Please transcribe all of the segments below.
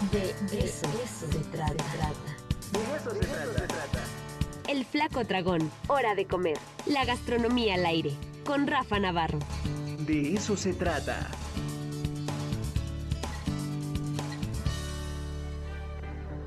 De eso, se trata. De eso se trata. El Flaco Dragón, hora de comer. La gastronomía al aire, con Rafa Navarro. De eso se trata.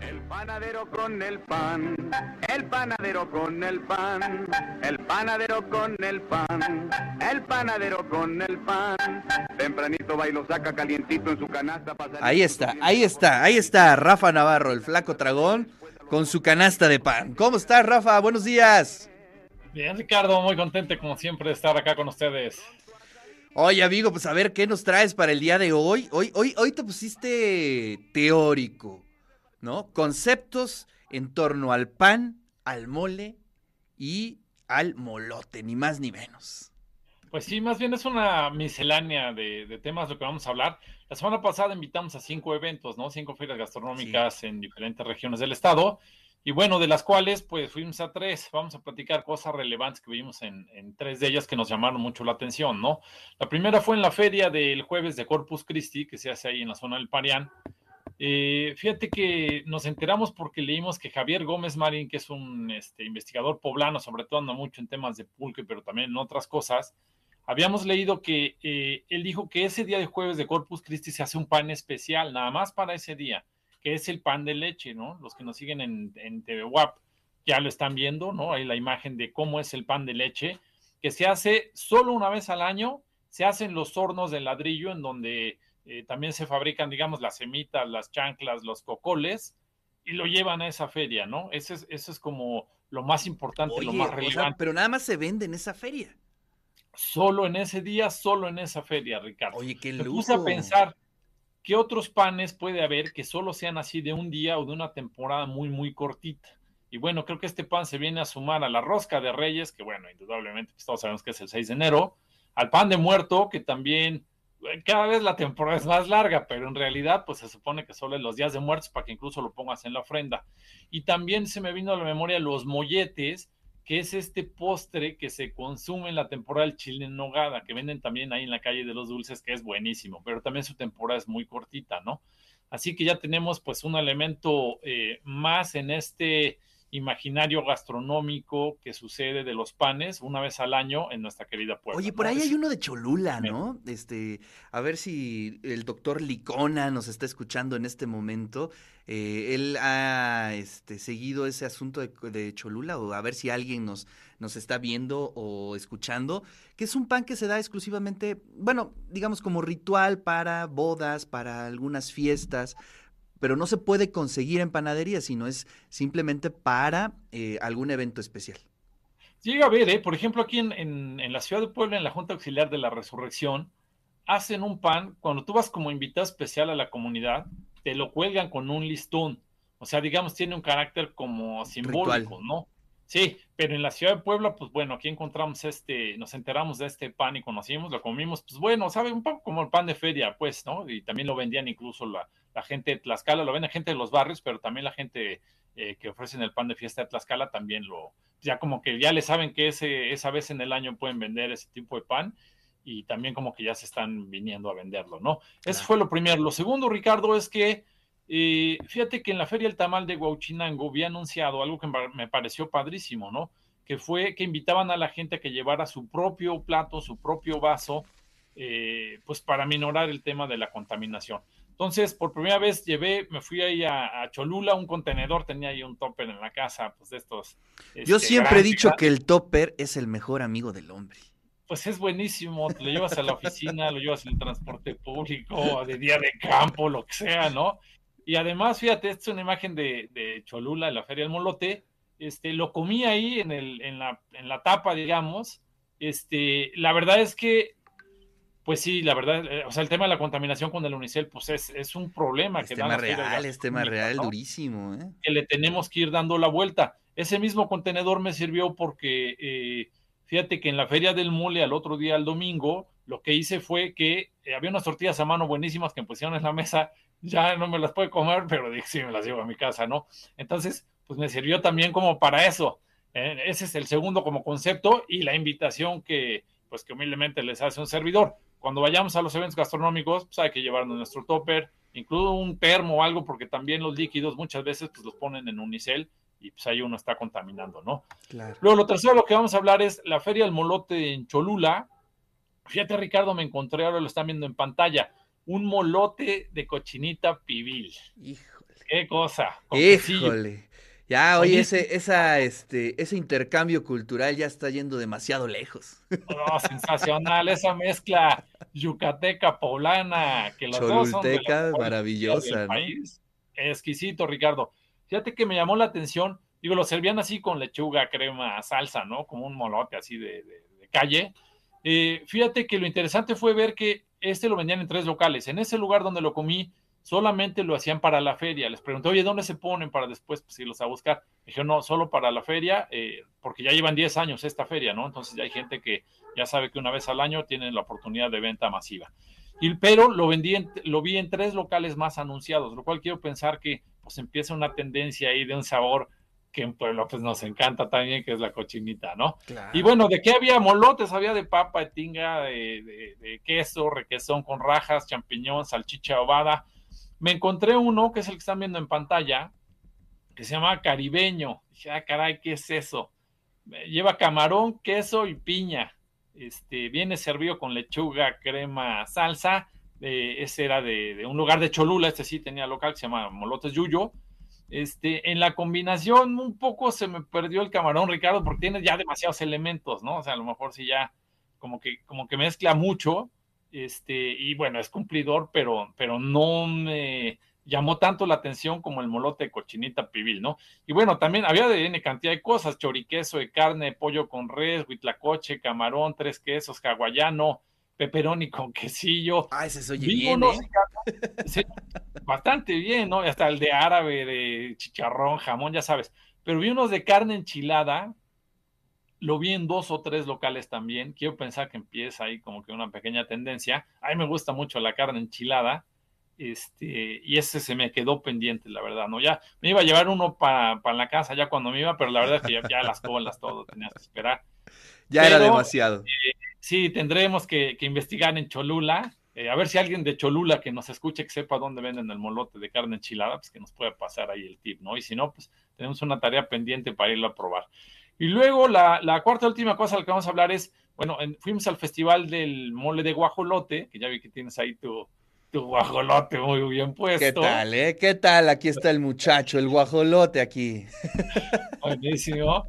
El panadero con el pan, el panadero con el pan, el panadero con el pan, el panadero con el pan. Tempranito va y lo saca calientito en su canasta. Ahí está, ahí está, ahí está Rafa Navarro, el flaco dragón, con su canasta de pan. ¿Cómo estás, Rafa? Buenos días. Bien, Ricardo, muy contento como siempre de estar acá con ustedes. Oye, amigo, pues a ver, ¿qué nos traes para el día de hoy? Hoy, hoy, hoy te pusiste teórico, ¿no? Conceptos en torno al pan, al mole y al molote, ni más ni menos. Pues sí, más bien es una miscelánea de, de temas lo que vamos a hablar. La semana pasada invitamos a cinco eventos, ¿no? Cinco ferias gastronómicas en diferentes regiones del estado. Y bueno, de las cuales pues fuimos a tres. Vamos a platicar cosas relevantes que vimos en, en tres de ellas que nos llamaron mucho la atención, ¿no? La primera fue en la feria del jueves de Corpus Christi, que se hace ahí en la zona del Parián. Eh, fíjate que nos enteramos porque leímos que Javier Gómez Marín, que es un este, investigador poblano, sobre todo anda mucho en temas de pulque, pero también en otras cosas, habíamos leído que eh, él dijo que ese día de jueves de Corpus Christi se hace un pan especial, nada más para ese día, que es el pan de leche, ¿no? Los que nos siguen en, en TV ya lo están viendo, ¿no? Ahí la imagen de cómo es el pan de leche, que se hace solo una vez al año, se hacen los hornos de ladrillo en donde eh, también se fabrican, digamos, las semitas, las chanclas, los cocoles, y lo llevan a esa feria, ¿no? Eso es, eso es como lo más importante, Oye, lo más o sea, relevante. pero nada más se vende en esa feria. Solo en ese día, solo en esa feria, Ricardo. Oye, qué Me lujo. puse a pensar qué otros panes puede haber que solo sean así de un día o de una temporada muy, muy cortita. Y bueno, creo que este pan se viene a sumar a la rosca de Reyes, que bueno, indudablemente pues, todos sabemos que es el 6 de enero, al pan de muerto, que también cada vez la temporada es más larga, pero en realidad pues se supone que solo es los días de muertos para que incluso lo pongas en la ofrenda. Y también se me vino a la memoria los molletes, que es este postre que se consume en la temporada del chile en nogada, que venden también ahí en la calle de los dulces, que es buenísimo, pero también su temporada es muy cortita, ¿no? Así que ya tenemos pues un elemento eh, más en este imaginario gastronómico que sucede de los panes una vez al año en nuestra querida Puebla. Oye, por ¿no? ahí hay uno de Cholula, ¿no? Este, a ver si el doctor Licona nos está escuchando en este momento. Eh, él ha este, seguido ese asunto de, de Cholula, o a ver si alguien nos, nos está viendo o escuchando, que es un pan que se da exclusivamente, bueno, digamos como ritual para bodas, para algunas fiestas, pero no se puede conseguir en panadería, sino es simplemente para eh, algún evento especial. Llega a ver, ¿eh? por ejemplo, aquí en, en- en la ciudad de Puebla, en la Junta Auxiliar de la Resurrección, hacen un pan, cuando tú vas como invitado especial a la comunidad, te lo cuelgan con un listón. O sea, digamos, tiene un carácter como simbólico, ¿no? Sí, pero en la ciudad de Puebla, pues bueno, aquí encontramos este, nos enteramos de este pan y conocimos, lo comimos, pues bueno, sabe, un poco como el pan de feria, pues, ¿no? Y también lo vendían incluso la, la gente de Tlaxcala, lo venden gente de los barrios, pero también la gente eh, que ofrecen el pan de fiesta de Tlaxcala también lo, ya como que ya le saben que ese, esa vez en el año pueden vender ese tipo de pan y también como que ya se están viniendo a venderlo, ¿no? Eso Claro. fue lo primero. Lo segundo, Ricardo, es que eh, fíjate que en la Feria del Tamal de Huauchinango había anunciado algo que me- me pareció padrísimo, ¿no? Que fue que invitaban a la gente a que llevara su propio plato, su propio vaso, eh, pues para minorar el tema de la contaminación. Entonces, por primera vez llevé, me fui ahí a, a Cholula, un contenedor, tenía ahí un topper en la casa, pues de estos. Yo este, siempre he dicho que el topper es el mejor amigo del hombre. Pues es buenísimo, te lo llevas a la oficina, lo llevas en el transporte público, de día de campo, lo que sea, ¿no? Y además, fíjate, esta es una imagen de, de Cholula, de la Feria del Molote, este, lo comí ahí en, el, en, la, en la tapa, digamos, este, la verdad es que, pues sí, la verdad, eh, o sea, el tema de la contaminación con el unicel, pues es, es un problema Es que tema real, es tema real, ¿no? durísimo, ¿eh? que le tenemos que ir dando la vuelta. Ese mismo contenedor me sirvió porque, eh, fíjate que en la feria del mole al otro día, el domingo, lo que hice fue que eh, había unas tortillas a mano buenísimas que me pusieron en la mesa, ya no me las puedo comer, pero dije, sí, me las llevo a mi casa, ¿no? Entonces, pues me sirvió también como para eso. Ese es el segundo como concepto y la invitación que, pues que humildemente les hace un servidor. Cuando vayamos a los eventos gastronómicos, pues hay que llevarnos nuestro topper, incluso un termo o algo, porque también los líquidos muchas veces pues los ponen en unicel y pues ahí uno está contaminando, ¿no? Claro. Luego, lo tercero lo que vamos a hablar es la Feria del Molote en Cholula. Fíjate, Ricardo, me encontré, ahora lo están viendo en pantalla, un molote de cochinita pibil. Híjole. Qué cosa. Híjole. Ya, oye, Oye, ese, esa, este, ese intercambio cultural ya está yendo demasiado lejos. No, sensacional esa mezcla yucateca poblana, que dos son de las Cholulteca, mejores maravillosa, del ¿no? país. Exquisito, Ricardo. Fíjate que me llamó la atención, digo, lo servían así con lechuga, crema, salsa, ¿no? Como un molote así de, de- de calle. Eh, fíjate que lo interesante fue ver que este lo vendían en tres locales. En ese lugar donde lo comí, solamente lo hacían para la feria. Les pregunté, oye, ¿dónde se ponen para después pues, irlos a buscar? Me dijeron, no, solo para la feria, eh, porque ya llevan 10 años esta feria, ¿no? Entonces ya hay gente que ya sabe que una vez al año tienen la oportunidad de venta masiva. Y, pero lo, vendí en- lo vi en tres locales más anunciados, lo cual quiero pensar que pues empieza una tendencia ahí de un sabor que en Puebla pues nos encanta también, que es la cochinita, ¿no? Claro. Y bueno, ¿de qué había? Molotes, había de papa, de tinga, de, de- de queso, requesón con rajas, champiñón, salchicha ovada. Me encontré uno, que es el que están viendo en pantalla, que se llama caribeño. Dije, ah, caray, ¿qué es eso? Lleva camarón, queso y piña. Este, viene servido con lechuga, crema, salsa. Eh, ese era de, un lugar de Cholula, este sí tenía local, que se llama Molotes Yuyo. Este, en la combinación un poco se me perdió el camarón, Ricardo, porque tiene ya demasiados elementos, ¿no? O sea, a lo mejor sí ya como que, como que mezcla mucho, este, y bueno, es cumplidor, pero, pero no me llamó tanto la atención como el molote de cochinita pibil, ¿no? Y bueno, también había de N cantidad de cosas, choriqueso de carne, pollo con res, huitlacoche, camarón, tres quesos, hawaiano, pepperoni con quesillo, Ah, ese Vi bien, unos, ¿eh? Sí, bastante bien, ¿no? Hasta el de árabe, de chicharrón, jamón, ya sabes. Pero vi unos de carne enchilada, lo vi en dos o tres locales también. Quiero pensar que empieza ahí como que una pequeña tendencia. A mí me gusta mucho la carne enchilada. Este, y ese se me quedó pendiente, la verdad, ¿no? Ya me iba a llevar uno para la casa ya cuando me iba, pero la verdad es que ya, ya las colas, todo, tenías que esperar. Ya era demasiado. Sí, tendremos que, que investigar en Cholula. eh, a ver si alguien de Cholula que nos escuche, que sepa dónde venden el molote de carne enchilada, pues que nos pueda pasar ahí el tip, ¿no? Y si no, pues tenemos una tarea pendiente para irlo a probar. Y luego la, la cuarta y última cosa de la que vamos a hablar es, bueno, en- fuimos al festival del mole de guajolote, que ya vi que tienes ahí tu, tu guajolote muy bien puesto. ¿Qué tal, eh? ¿Qué tal? Aquí está el muchacho, el guajolote aquí. Buenísimo.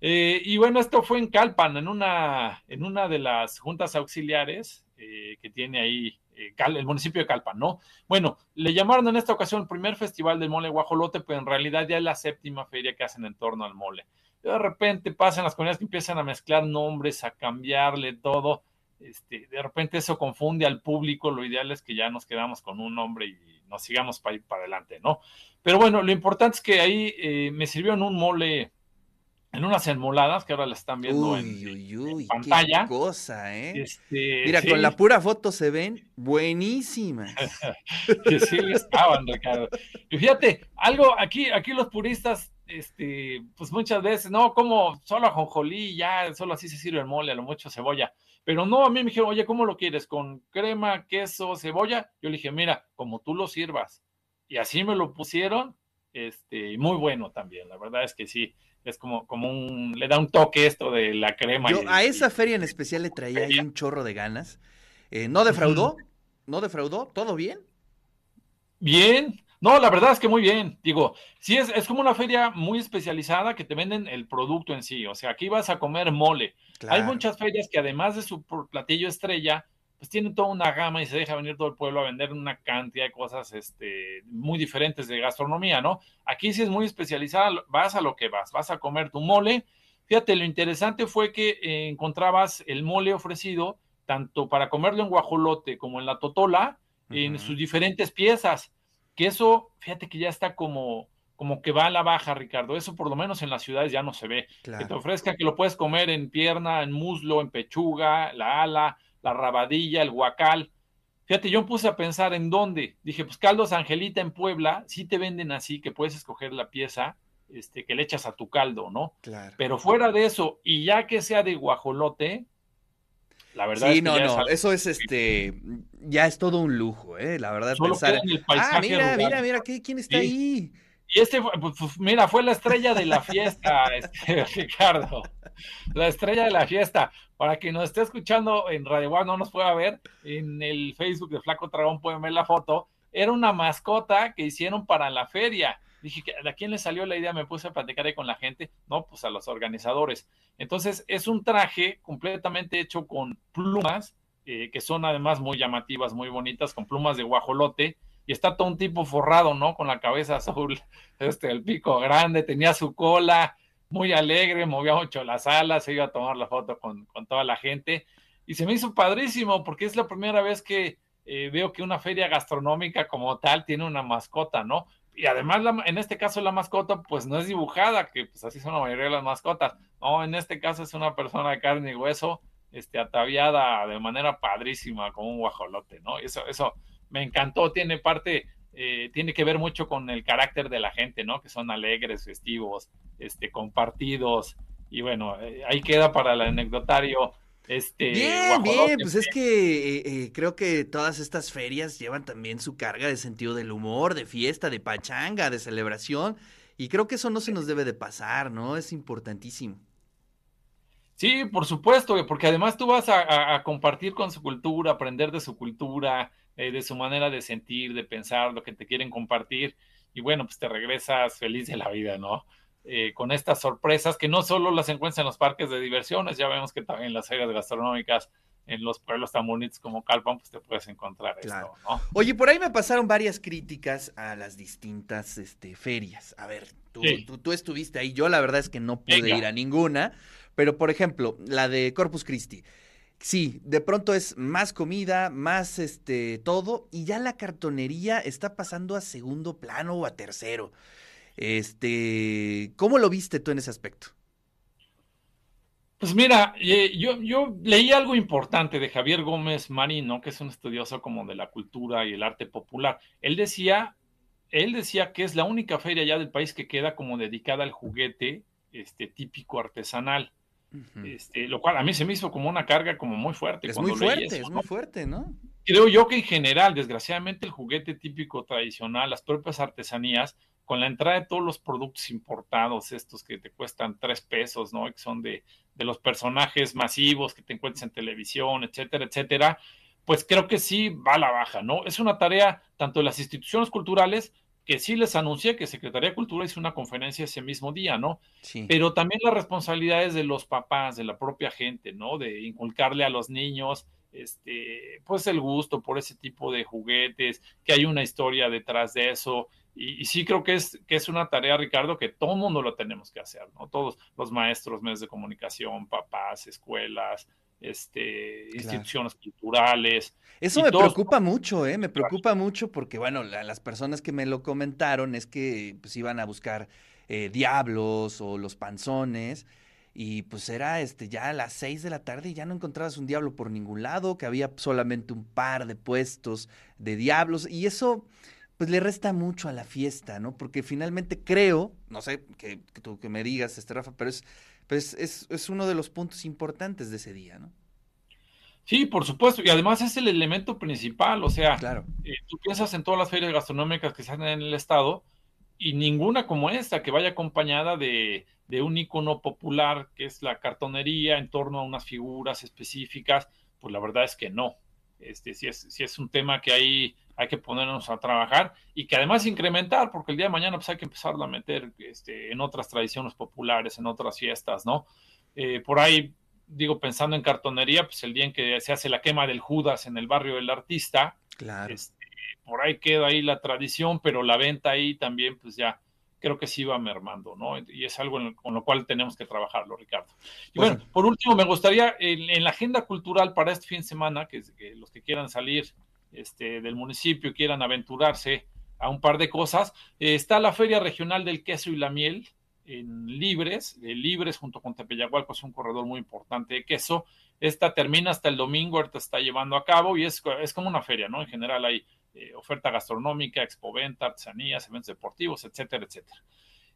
Eh, y bueno, esto fue en Calpan, en una, en una de las juntas auxiliares eh, que tiene ahí eh, Cal- el municipio de Calpan, ¿no? Bueno, le llamaron en esta ocasión el primer festival del mole guajolote, pero en realidad ya es la séptima feria que hacen en torno al mole. De repente pasan las comunidades que empiezan a mezclar nombres, a cambiarle todo. Este, de repente eso confunde al público, lo ideal es que ya nos quedamos con un nombre y nos sigamos para ir para adelante, ¿no? Pero bueno, lo importante es que ahí eh, me sirvieron un mole en unas enmoladas que ahora la están viendo Uy, en, uy, uy, pantalla. qué cosa, ¿eh? este, Mira, sí, con la pura foto se ven buenísimas. que sí estaban, Ricardo. Y fíjate, algo aquí, aquí los puristas, este, pues muchas veces, no, como solo ajonjolí, ya, solo así se sirve el mole, a lo mucho cebolla. Pero no, a mí me dijeron, oye, ¿cómo lo quieres? ¿Con crema, queso, cebolla? Yo le dije, mira, como tú lo sirvas. Y así me lo pusieron, este, muy bueno también. La verdad es que sí, es como, como un, le da un toque esto de la crema. Yo y- a y- esa feria en especial le traía ahí un chorro de ganas. Eh, ¿No defraudó? ¿No defraudó? ¿Todo bien? Bien, no, la verdad es que muy bien. Digo, sí es, es como una feria muy especializada que te venden el producto en sí. O sea, aquí vas a comer mole. Hay muchas ferias que además de su platillo estrella, pues tienen toda una gama y se deja venir todo el pueblo a vender una cantidad de cosas este, muy diferentes de gastronomía, ¿no? Aquí sí es muy especializada, vas a lo que vas, vas a comer tu mole. Fíjate, lo interesante fue que eh, encontrabas el mole ofrecido tanto para comerlo en guajolote como en la totola, en sus diferentes piezas. Que eso, fíjate que ya está como, como que va a la baja, Ricardo. Eso por lo menos en las ciudades ya no se ve. Que te ofrezca que lo puedes comer en pierna, en muslo, en pechuga, la ala, la rabadilla, el guacal. Fíjate, yo me puse a pensar en dónde. Dije, pues caldos Angelita en Puebla, sí te venden así, que puedes escoger la pieza este, que le echas a tu caldo, ¿no? Claro. Pero fuera de eso, y ya que sea de guajolote, La verdad sí, es que no, es no, eso es este, ya es todo un lujo, ¿eh? La verdad, Solo pensar. queda en el Ah, mira, rural. mira, mira, ¿qué- ¿quién está Sí. ahí? Y este, fue- pues, pues, mira, fue la estrella de la fiesta, este, Ricardo. La estrella de la fiesta. Para quien nos esté escuchando en Radio One, no nos pueda ver, en el Facebook de Flaco Dragón pueden ver la foto. Era una mascota que hicieron para la feria. Dije, ¿a quién le salió la idea? Me puse a platicar ahí con la gente. No, pues a los organizadores. Entonces, es un traje completamente hecho con plumas, eh, que son además muy llamativas, muy bonitas, con plumas de guajolote y está todo un tipo forrado, ¿no? Con la cabeza azul, este, el pico grande, tenía su cola, muy alegre, movía mucho las alas, se iba a tomar la foto con, con toda la gente. Y se me hizo padrísimo porque es la primera vez que eh, veo que una feria gastronómica como tal tiene una mascota, ¿no? Y además, la, en este caso, la mascota, pues no es dibujada, que pues así son la mayoría de las mascotas. No, en este caso es una persona de carne y hueso, este, ataviada de manera padrísima, como un guajolote, ¿no? Eso, eso me encantó, tiene parte, eh, tiene que ver mucho con el carácter de la gente, ¿no? Que son alegres, festivos, este, compartidos, y bueno, eh, ahí queda para el anecdotario. Este, Bien, bien, pues es que eh, eh, creo que todas estas ferias llevan también su carga de sentido del humor, de fiesta, de pachanga, de celebración, y creo que eso no se nos debe de pasar, ¿no? Es importantísimo. Sí, por supuesto, porque además tú vas a, a- a compartir con su cultura, aprender de su cultura, eh, de su manera de sentir, de pensar, lo que te quieren compartir, y bueno, pues te regresas feliz de la vida, ¿no? Eh, con estas sorpresas que no solo las encuentras en los parques de diversiones, ya vemos que también en las ferias gastronómicas, en los pueblos tan bonitos como Calpan, pues te puedes encontrar Claro. esto, ¿no? Oye, por ahí me pasaron varias críticas a las distintas este, ferias. A ver, tú, Sí. tú, tú estuviste ahí, yo la verdad es que no pude Venga. ir a ninguna, pero por ejemplo, la de Corpus Christi. Sí, de pronto es más comida, más este todo, y ya la cartonería está pasando a segundo plano o a tercero. Este, ¿cómo lo viste tú en ese aspecto? Pues mira, eh, yo, yo leí algo importante de Javier Gómez Marino, que es un estudioso como de la cultura y el arte popular. Él decía, él decía que es la única feria ya del país que queda como dedicada al juguete este, típico artesanal. Este, lo cual a mí se me hizo como una carga como muy fuerte. Es muy fuerte, eso, es muy fuerte, ¿no? Creo yo que en general, desgraciadamente, el juguete típico tradicional, las propias artesanías, con la entrada de todos los productos importados, estos que te cuestan tres pesos, ¿no? Que son de, de los personajes masivos que te encuentras en televisión, etcétera, etcétera, pues creo que sí va a la baja, ¿no? Es una tarea tanto de las instituciones culturales, que sí les anuncié que Secretaría de Cultura hizo una conferencia ese mismo día, ¿no? Sí. pero también las responsabilidades de los papás, de la propia gente, ¿no? De inculcarle a los niños, este, pues el gusto por ese tipo de juguetes, que hay una historia detrás de eso. Y, y sí creo que es, que es una tarea, Ricardo, que todo mundo lo tenemos que hacer, ¿no? Todos los maestros, medios de comunicación, papás, escuelas, este, instituciones culturales. Eso me todos- preocupa mucho, ¿eh? Me preocupa mucho porque, bueno, la- las personas que me lo comentaron es que pues iban a buscar eh, diablos o los panzones y pues era este ya a las seis de la tarde y ya no encontrabas un diablo por ningún lado, que había solamente un par de puestos de diablos y eso pues le resta mucho a la fiesta, ¿no? Porque finalmente creo, no sé, que, que tú que me digas, este Rafa, pero es, pues es, es uno de los puntos importantes de ese día, ¿no? Sí, por supuesto, y además es el elemento principal, o sea, Claro. eh, tú piensas en todas las ferias gastronómicas que se hacen en el estado y ninguna como esta que vaya acompañada de, de un icono popular que es la cartonería en torno a unas figuras específicas, pues la verdad es que no. Este, sí es, sí es un tema que ahí hay que ponernos a trabajar y que además incrementar, porque el día de mañana pues hay que empezar a meter este, en otras tradiciones populares, en otras fiestas, ¿no? Eh, por ahí, digo, pensando en cartonería, pues el día en que se hace la quema del Judas en el barrio del artista, Claro. este, por ahí queda ahí la tradición, pero la venta ahí también, pues ya creo que sí va mermando, ¿no? Y es algo con lo cual tenemos que trabajarlo, Ricardo. Y Pues bueno, por último, me gustaría en, en la agenda cultural para este fin de semana, que, que los que quieran salir este, del municipio, quieran aventurarse a un par de cosas, eh, está la Feria Regional del Queso y la Miel en Libres, de Libres junto con Tepeyagualco, es un corredor muy importante de queso. Esta termina hasta el domingo, ahorita está llevando a cabo y es, es como una feria, ¿no? En general hay eh, oferta gastronómica, expoventa, artesanías, eventos deportivos, etcétera, etcétera.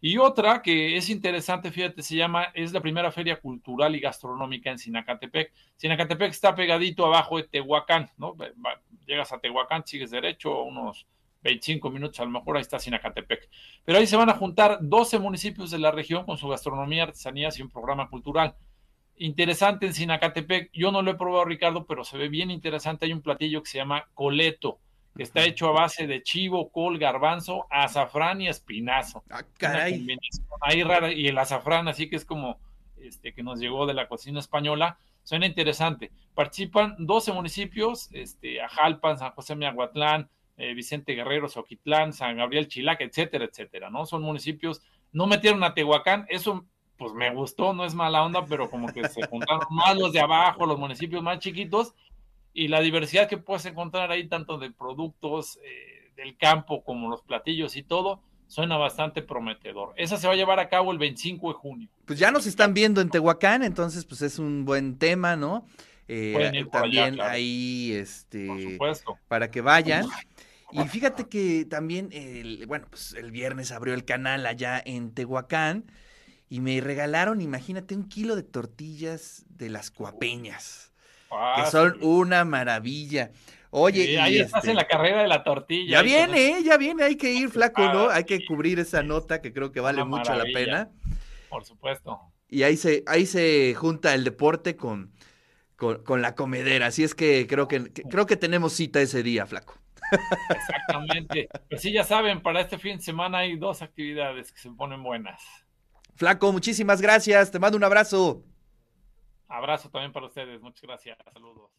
Y otra que es interesante, fíjate, se llama, es la primera feria cultural y gastronómica en Sinacatepec. Sinacatepec está pegadito abajo de Tehuacán, ¿no? Llegas a Tehuacán, sigues derecho, unos 25 minutos, a lo mejor ahí está Sinacatepec. Pero ahí se van a juntar 12 municipios de la región con su gastronomía, artesanías y un programa cultural. Interesante en Sinacatepec, yo no lo he probado, Ricardo, pero se ve bien interesante. Hay un platillo que se llama coleto, está hecho a base de chivo, col, garbanzo, azafrán y espinazo. Ah, caray. Ahí rara, y el azafrán, así que es como este que nos llegó de la cocina española. Suena interesante. Participan 12 municipios, este, Ajalpan, San José Miahuatlán, eh, Vicente Guerrero, Soquitlán, San Gabriel, Chilaca, etcétera, etcétera, ¿no? Son municipios, no metieron a Tehuacán, eso pues me gustó, no es mala onda, pero como que se juntaron más los de abajo, los municipios más chiquitos, y la diversidad que puedes encontrar ahí, tanto de productos eh, del campo como los platillos y todo, suena bastante prometedor. Esa se va a llevar a cabo el 25 de junio. Pues ya nos están viendo en Tehuacán, entonces pues es un buen tema, ¿no? Eh, también ahí, este, para que vayan. Y fíjate que también, el, bueno, pues el viernes abrió el canal allá en Tehuacán y me regalaron, imagínate, un kilo de tortillas de las cuapeñas, que son una maravilla. Oye, ahí estás en la carrera de la tortilla. Ya viene, ya viene, hay que ir flaco, ¿no? Hay que cubrir esa nota que creo que vale mucho la pena. Por supuesto. Y ahí se, ahí se junta el deporte con, con, la comedera. Así es que creo que, creo que tenemos cita ese día, flaco. Exactamente. Pues sí, ya saben, para este fin de semana hay dos actividades que se ponen buenas. Flaco, muchísimas gracias. Te mando un abrazo. Abrazo también para ustedes. Muchas gracias. Saludos.